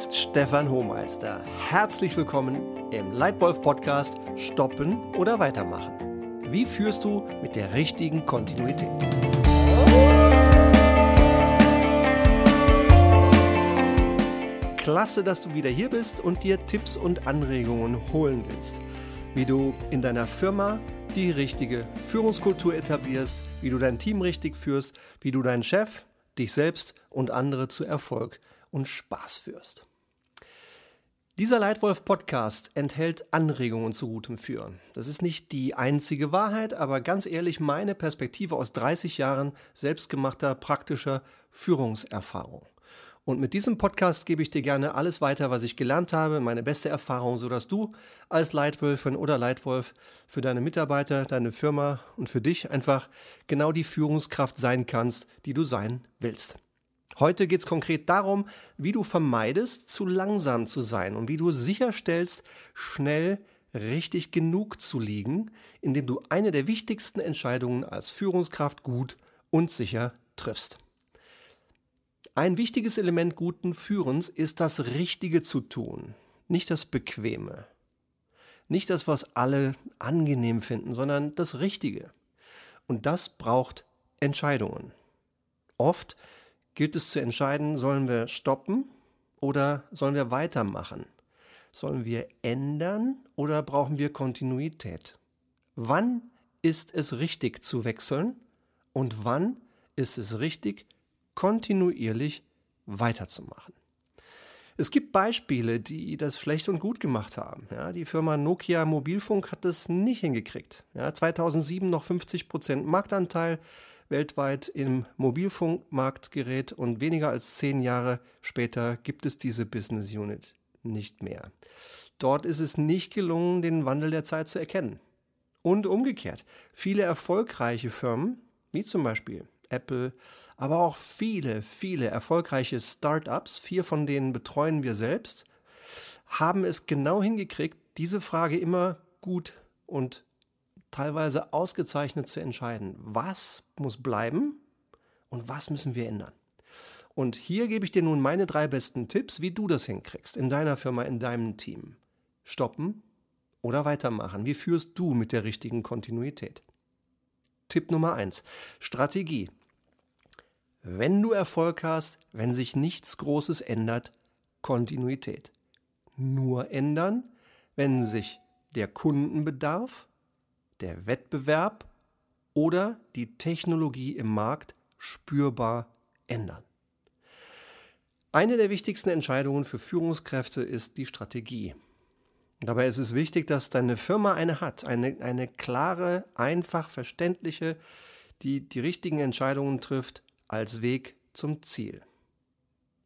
ist Stefan Hohmeister. Herzlich willkommen im Leitwolf Podcast Stoppen oder Weitermachen. Wie führst du mit der richtigen Kontinuität? Klasse, dass du wieder hier bist und dir Tipps und Anregungen holen willst. Wie du in deiner Firma die richtige Führungskultur etablierst, wie du dein Team richtig führst, wie du deinen Chef, dich selbst und andere zu Erfolg und Spaß führst. Dieser Leitwolf-Podcast enthält Anregungen zu gutem Führen. Das ist nicht die einzige Wahrheit, aber ganz ehrlich meine Perspektive aus 30 Jahren selbstgemachter praktischer Führungserfahrung. Und mit diesem Podcast gebe ich dir gerne alles weiter, was ich gelernt habe, meine beste Erfahrung, sodass du als Leitwölfin oder Leitwolf für deine Mitarbeiter, deine Firma und für dich einfach genau die Führungskraft sein kannst, die du sein willst. Heute geht es konkret darum, wie du vermeidest, zu langsam zu sein und wie du sicherstellst, schnell richtig genug zu liegen, indem du eine der wichtigsten Entscheidungen als Führungskraft gut und sicher triffst. Ein wichtiges Element guten Führens ist das Richtige zu tun, nicht das Bequeme. Nicht das, was alle angenehm finden, sondern das Richtige. Und das braucht Entscheidungen. Oft gilt es zu entscheiden, sollen wir stoppen oder sollen wir weitermachen? Sollen wir ändern oder brauchen wir Kontinuität? Wann ist es richtig zu wechseln und wann ist es richtig, kontinuierlich weiterzumachen? Es gibt Beispiele, die das schlecht und gut gemacht haben. Ja, die Firma Nokia Mobilfunk hat es nicht hingekriegt. Ja, 2007 noch 50 Prozent Marktanteil, weltweit im Mobilfunkmarktgerät und weniger als zehn Jahre später gibt es diese Business Unit nicht mehr. Dort ist es nicht gelungen, den Wandel der Zeit zu erkennen. Und umgekehrt, viele erfolgreiche Firmen, wie zum Beispiel Apple, aber auch viele, viele erfolgreiche Startups, vier von denen betreuen wir selbst, haben es genau hingekriegt, diese Frage immer gut und teilweise ausgezeichnet zu entscheiden, was muss bleiben und was müssen wir ändern. Und hier gebe ich dir nun meine drei besten Tipps, wie du das hinkriegst in deiner Firma, in deinem Team. Stoppen oder weitermachen. Wie führst du mit der richtigen Kontinuität? Tipp Nummer eins: Strategie. Wenn du Erfolg hast, wenn sich nichts Großes ändert, Kontinuität. Nur ändern, wenn sich der Kundenbedarf, der Wettbewerb oder die Technologie im Markt spürbar ändern. Eine der wichtigsten Entscheidungen für Führungskräfte ist die Strategie. Dabei ist es wichtig, dass deine Firma eine hat, eine, eine klare, einfach verständliche, die die richtigen Entscheidungen trifft als Weg zum Ziel.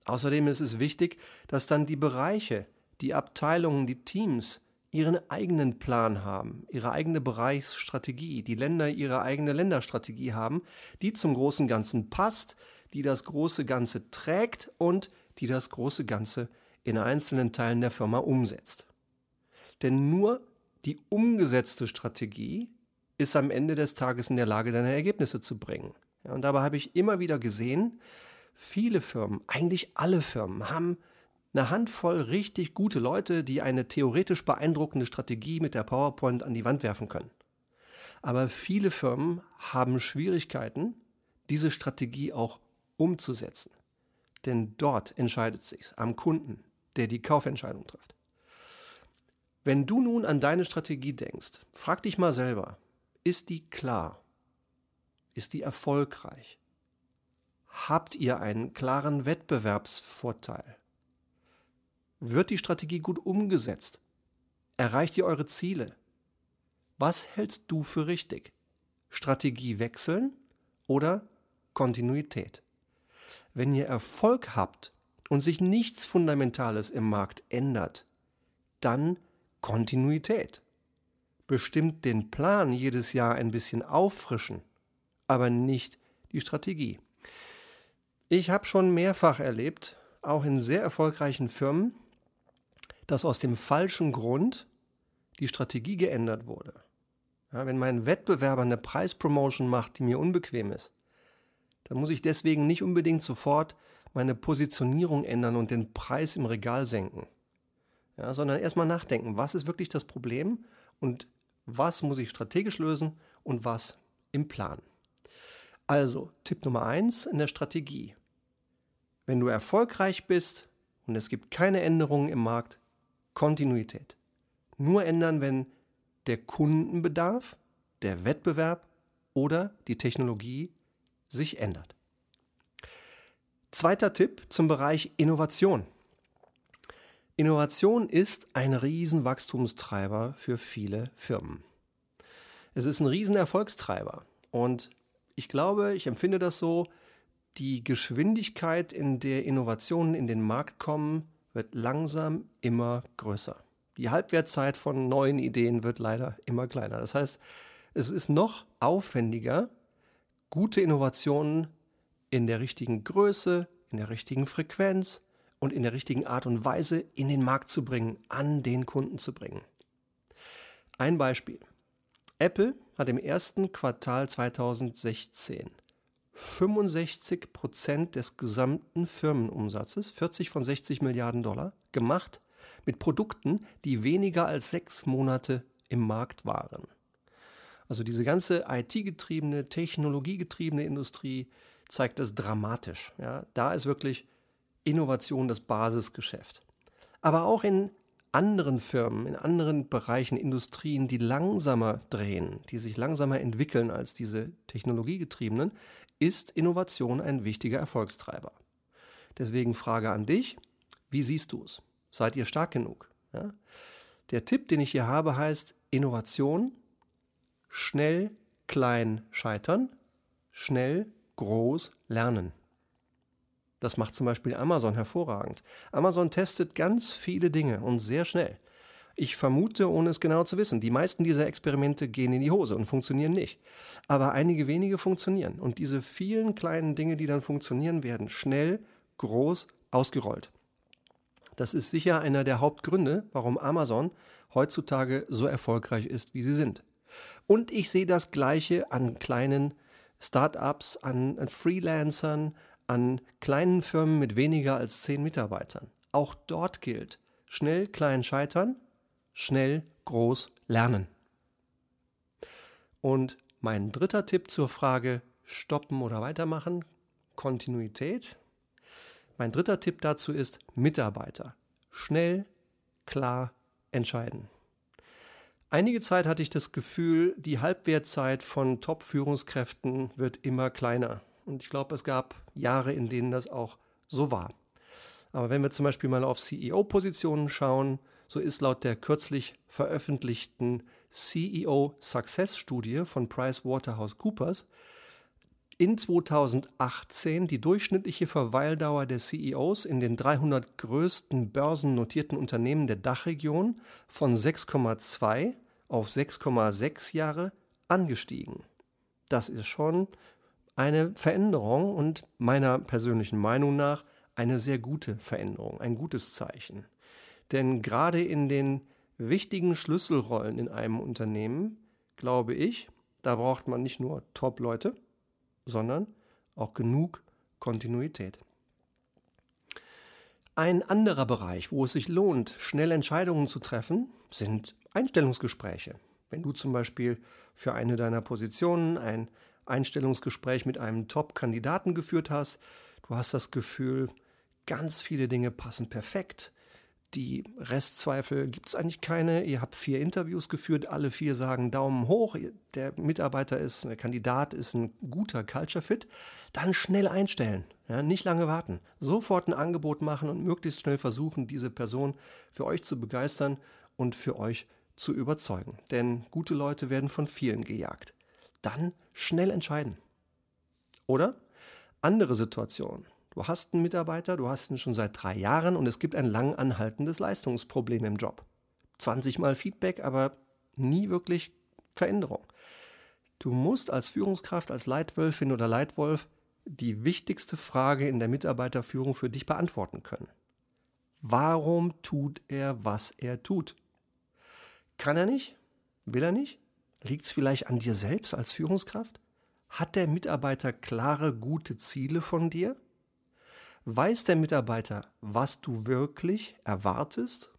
Außerdem ist es wichtig, dass dann die Bereiche, die Abteilungen, die Teams ihren eigenen Plan haben, ihre eigene Bereichsstrategie, die Länder ihre eigene Länderstrategie haben, die zum großen Ganzen passt, die das große Ganze trägt und die das große Ganze in einzelnen Teilen der Firma umsetzt. Denn nur die umgesetzte Strategie ist am Ende des Tages in der Lage, deine Ergebnisse zu bringen. Ja, und dabei habe ich immer wieder gesehen, viele Firmen, eigentlich alle Firmen, haben eine Handvoll richtig gute Leute, die eine theoretisch beeindruckende Strategie mit der PowerPoint an die Wand werfen können. Aber viele Firmen haben Schwierigkeiten, diese Strategie auch umzusetzen. Denn dort entscheidet sich am Kunden, der die Kaufentscheidung trifft. Wenn du nun an deine Strategie denkst, frag dich mal selber, ist die klar? Ist die erfolgreich? Habt ihr einen klaren Wettbewerbsvorteil? Wird die Strategie gut umgesetzt? Erreicht ihr eure Ziele? Was hältst du für richtig? Strategie wechseln oder Kontinuität? Wenn ihr Erfolg habt und sich nichts Fundamentales im Markt ändert, dann Kontinuität. Bestimmt den Plan jedes Jahr ein bisschen auffrischen, aber nicht die Strategie. Ich habe schon mehrfach erlebt, auch in sehr erfolgreichen Firmen, dass aus dem falschen Grund die Strategie geändert wurde. Ja, wenn mein Wettbewerber eine Preispromotion macht, die mir unbequem ist, dann muss ich deswegen nicht unbedingt sofort meine Positionierung ändern und den Preis im Regal senken. Ja, sondern erstmal nachdenken, was ist wirklich das Problem und was muss ich strategisch lösen und was im Plan. Also, Tipp Nummer eins in der Strategie. Wenn du erfolgreich bist und es gibt keine Änderungen im Markt, Kontinuität. Nur ändern, wenn der Kundenbedarf, der Wettbewerb oder die Technologie sich ändert. Zweiter Tipp zum Bereich Innovation. Innovation ist ein Riesenwachstumstreiber für viele Firmen. Es ist ein Riesenerfolgstreiber und ich glaube, ich empfinde das so, die Geschwindigkeit, in der Innovationen in den Markt kommen, wird langsam immer größer. Die Halbwertzeit von neuen Ideen wird leider immer kleiner. Das heißt, es ist noch aufwendiger, gute Innovationen in der richtigen Größe, in der richtigen Frequenz und in der richtigen Art und Weise in den Markt zu bringen, an den Kunden zu bringen. Ein Beispiel. Apple hat im ersten Quartal 2016 65 Prozent des gesamten Firmenumsatzes, 40 von 60 Milliarden Dollar, gemacht mit Produkten, die weniger als sechs Monate im Markt waren. Also diese ganze IT-getriebene, technologiegetriebene Industrie zeigt das dramatisch. Ja? Da ist wirklich Innovation das Basisgeschäft. Aber auch in anderen Firmen, in anderen Bereichen, Industrien, die langsamer drehen, die sich langsamer entwickeln als diese technologiegetriebenen, ist Innovation ein wichtiger Erfolgstreiber. Deswegen Frage an dich, wie siehst du es? Seid ihr stark genug? Ja? Der Tipp, den ich hier habe, heißt Innovation schnell klein scheitern, schnell groß lernen. Das macht zum Beispiel Amazon hervorragend. Amazon testet ganz viele Dinge und sehr schnell. Ich vermute, ohne es genau zu wissen, die meisten dieser Experimente gehen in die Hose und funktionieren nicht. Aber einige wenige funktionieren. Und diese vielen kleinen Dinge, die dann funktionieren, werden schnell, groß ausgerollt. Das ist sicher einer der Hauptgründe, warum Amazon heutzutage so erfolgreich ist, wie sie sind. Und ich sehe das Gleiche an kleinen Startups, an, an Freelancern, an kleinen Firmen mit weniger als zehn Mitarbeitern. Auch dort gilt, schnell klein scheitern, schnell groß lernen. Und mein dritter Tipp zur Frage stoppen oder weitermachen, Kontinuität. Mein dritter Tipp dazu ist Mitarbeiter. Schnell, klar entscheiden. Einige Zeit hatte ich das Gefühl, die Halbwertzeit von Top-Führungskräften wird immer kleiner. Und ich glaube, es gab Jahre, in denen das auch so war. Aber wenn wir zum Beispiel mal auf CEO-Positionen schauen, so ist laut der kürzlich veröffentlichten CEO Success Studie von PricewaterhouseCoopers in 2018 die durchschnittliche Verweildauer der CEOs in den 300 größten börsennotierten Unternehmen der Dachregion von 6,2 auf 6,6 Jahre angestiegen. Das ist schon eine Veränderung und meiner persönlichen Meinung nach eine sehr gute Veränderung, ein gutes Zeichen. Denn gerade in den wichtigen Schlüsselrollen in einem Unternehmen, glaube ich, da braucht man nicht nur Top-Leute, sondern auch genug Kontinuität. Ein anderer Bereich, wo es sich lohnt, schnell Entscheidungen zu treffen, sind Einstellungsgespräche. Wenn du zum Beispiel für eine deiner Positionen ein Einstellungsgespräch mit einem Top-Kandidaten geführt hast, du hast das Gefühl, ganz viele Dinge passen perfekt, die Restzweifel gibt es eigentlich keine. Ihr habt vier Interviews geführt, alle vier sagen Daumen hoch, der Mitarbeiter ist, der Kandidat ist ein guter Culture Fit. Dann schnell einstellen, ja, nicht lange warten. Sofort ein Angebot machen und möglichst schnell versuchen, diese Person für euch zu begeistern und für euch zu überzeugen. Denn gute Leute werden von vielen gejagt. Dann schnell entscheiden. Oder andere Situation. Du hast einen Mitarbeiter, du hast ihn schon seit drei Jahren und es gibt ein lang anhaltendes Leistungsproblem im Job. 20 Mal Feedback, aber nie wirklich Veränderung. Du musst als Führungskraft, als Leitwölfin oder Leitwolf die wichtigste Frage in der Mitarbeiterführung für dich beantworten können. Warum tut er, was er tut? Kann er nicht? Will er nicht? Liegt es vielleicht an dir selbst als Führungskraft? Hat der Mitarbeiter klare, gute Ziele von dir? Weiß der Mitarbeiter, was du wirklich erwartest?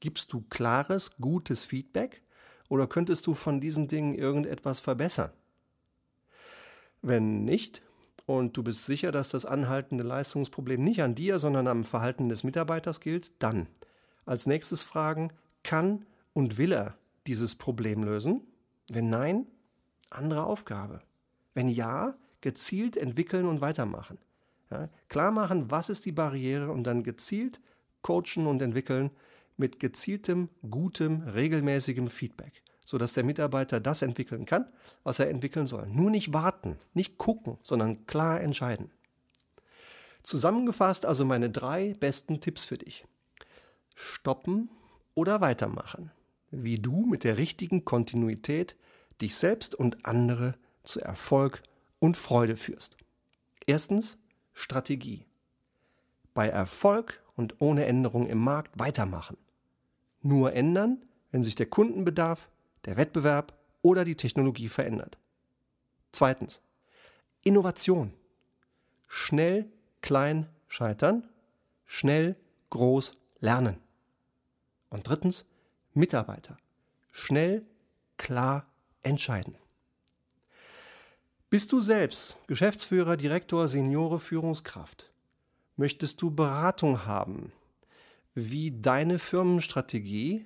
Gibst du klares, gutes Feedback? Oder könntest du von diesen Dingen irgendetwas verbessern? Wenn nicht, und du bist sicher, dass das anhaltende Leistungsproblem nicht an dir, sondern am Verhalten des Mitarbeiters gilt, dann als nächstes fragen, kann und will er dieses Problem lösen? Wenn nein, andere Aufgabe. Wenn ja, gezielt entwickeln und weitermachen. Ja, klar machen, was ist die Barriere und dann gezielt coachen und entwickeln mit gezieltem, gutem, regelmäßigem Feedback sodass der Mitarbeiter das entwickeln kann, was er entwickeln soll. Nur nicht warten, nicht gucken, sondern klar entscheiden. Zusammengefasst also meine drei besten Tipps für dich. Stoppen oder weitermachen. Wie du mit der richtigen Kontinuität dich selbst und andere zu Erfolg und Freude führst. Erstens Strategie. Bei Erfolg und ohne Änderung im Markt weitermachen. Nur ändern, wenn sich der Kundenbedarf der Wettbewerb oder die Technologie verändert. Zweitens, Innovation. Schnell, klein scheitern, schnell, groß lernen. Und drittens, Mitarbeiter. Schnell, klar entscheiden. Bist du selbst Geschäftsführer, Direktor, Seniore, Führungskraft? Möchtest du Beratung haben, wie deine Firmenstrategie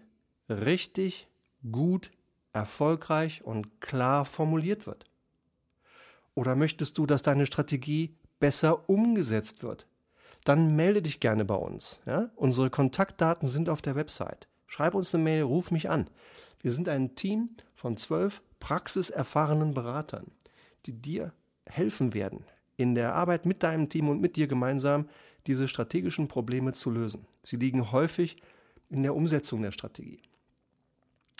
richtig, gut erfolgreich und klar formuliert wird? Oder möchtest du, dass deine Strategie besser umgesetzt wird? Dann melde dich gerne bei uns. Ja? Unsere Kontaktdaten sind auf der Website. Schreib uns eine Mail, ruf mich an. Wir sind ein Team von zwölf praxiserfahrenen Beratern, die dir helfen werden, in der Arbeit mit deinem Team und mit dir gemeinsam diese strategischen Probleme zu lösen. Sie liegen häufig in der Umsetzung der Strategie.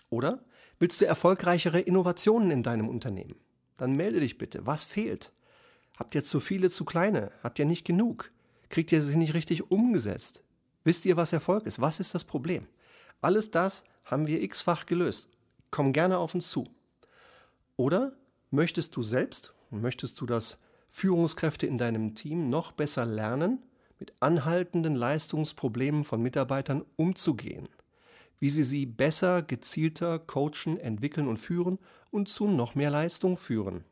Oder Willst du erfolgreichere Innovationen in deinem Unternehmen? Dann melde dich bitte. Was fehlt? Habt ihr zu viele, zu kleine? Habt ihr nicht genug? Kriegt ihr sie nicht richtig umgesetzt? Wisst ihr, was Erfolg ist? Was ist das Problem? Alles das haben wir x-fach gelöst. Komm gerne auf uns zu. Oder möchtest du selbst, möchtest du, dass Führungskräfte in deinem Team noch besser lernen, mit anhaltenden Leistungsproblemen von Mitarbeitern umzugehen? wie sie sie besser, gezielter coachen, entwickeln und führen und zu noch mehr Leistung führen.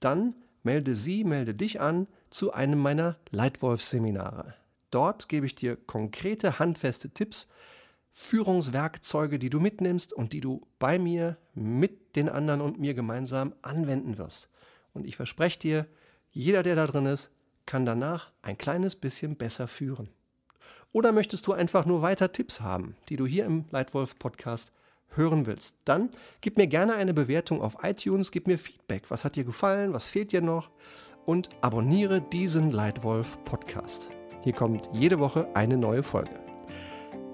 Dann melde sie, melde dich an zu einem meiner Leitwolf-Seminare. Dort gebe ich dir konkrete, handfeste Tipps, Führungswerkzeuge, die du mitnimmst und die du bei mir, mit den anderen und mir gemeinsam anwenden wirst. Und ich verspreche dir, jeder, der da drin ist, kann danach ein kleines bisschen besser führen. Oder möchtest du einfach nur weiter Tipps haben, die du hier im Leitwolf Podcast hören willst? Dann gib mir gerne eine Bewertung auf iTunes, gib mir Feedback. Was hat dir gefallen? Was fehlt dir noch? Und abonniere diesen Leitwolf Podcast. Hier kommt jede Woche eine neue Folge.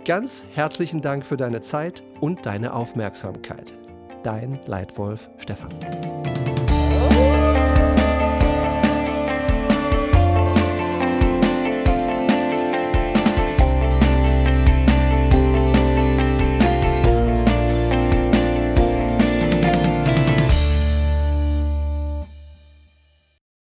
Ganz herzlichen Dank für deine Zeit und deine Aufmerksamkeit. Dein Leitwolf Stefan.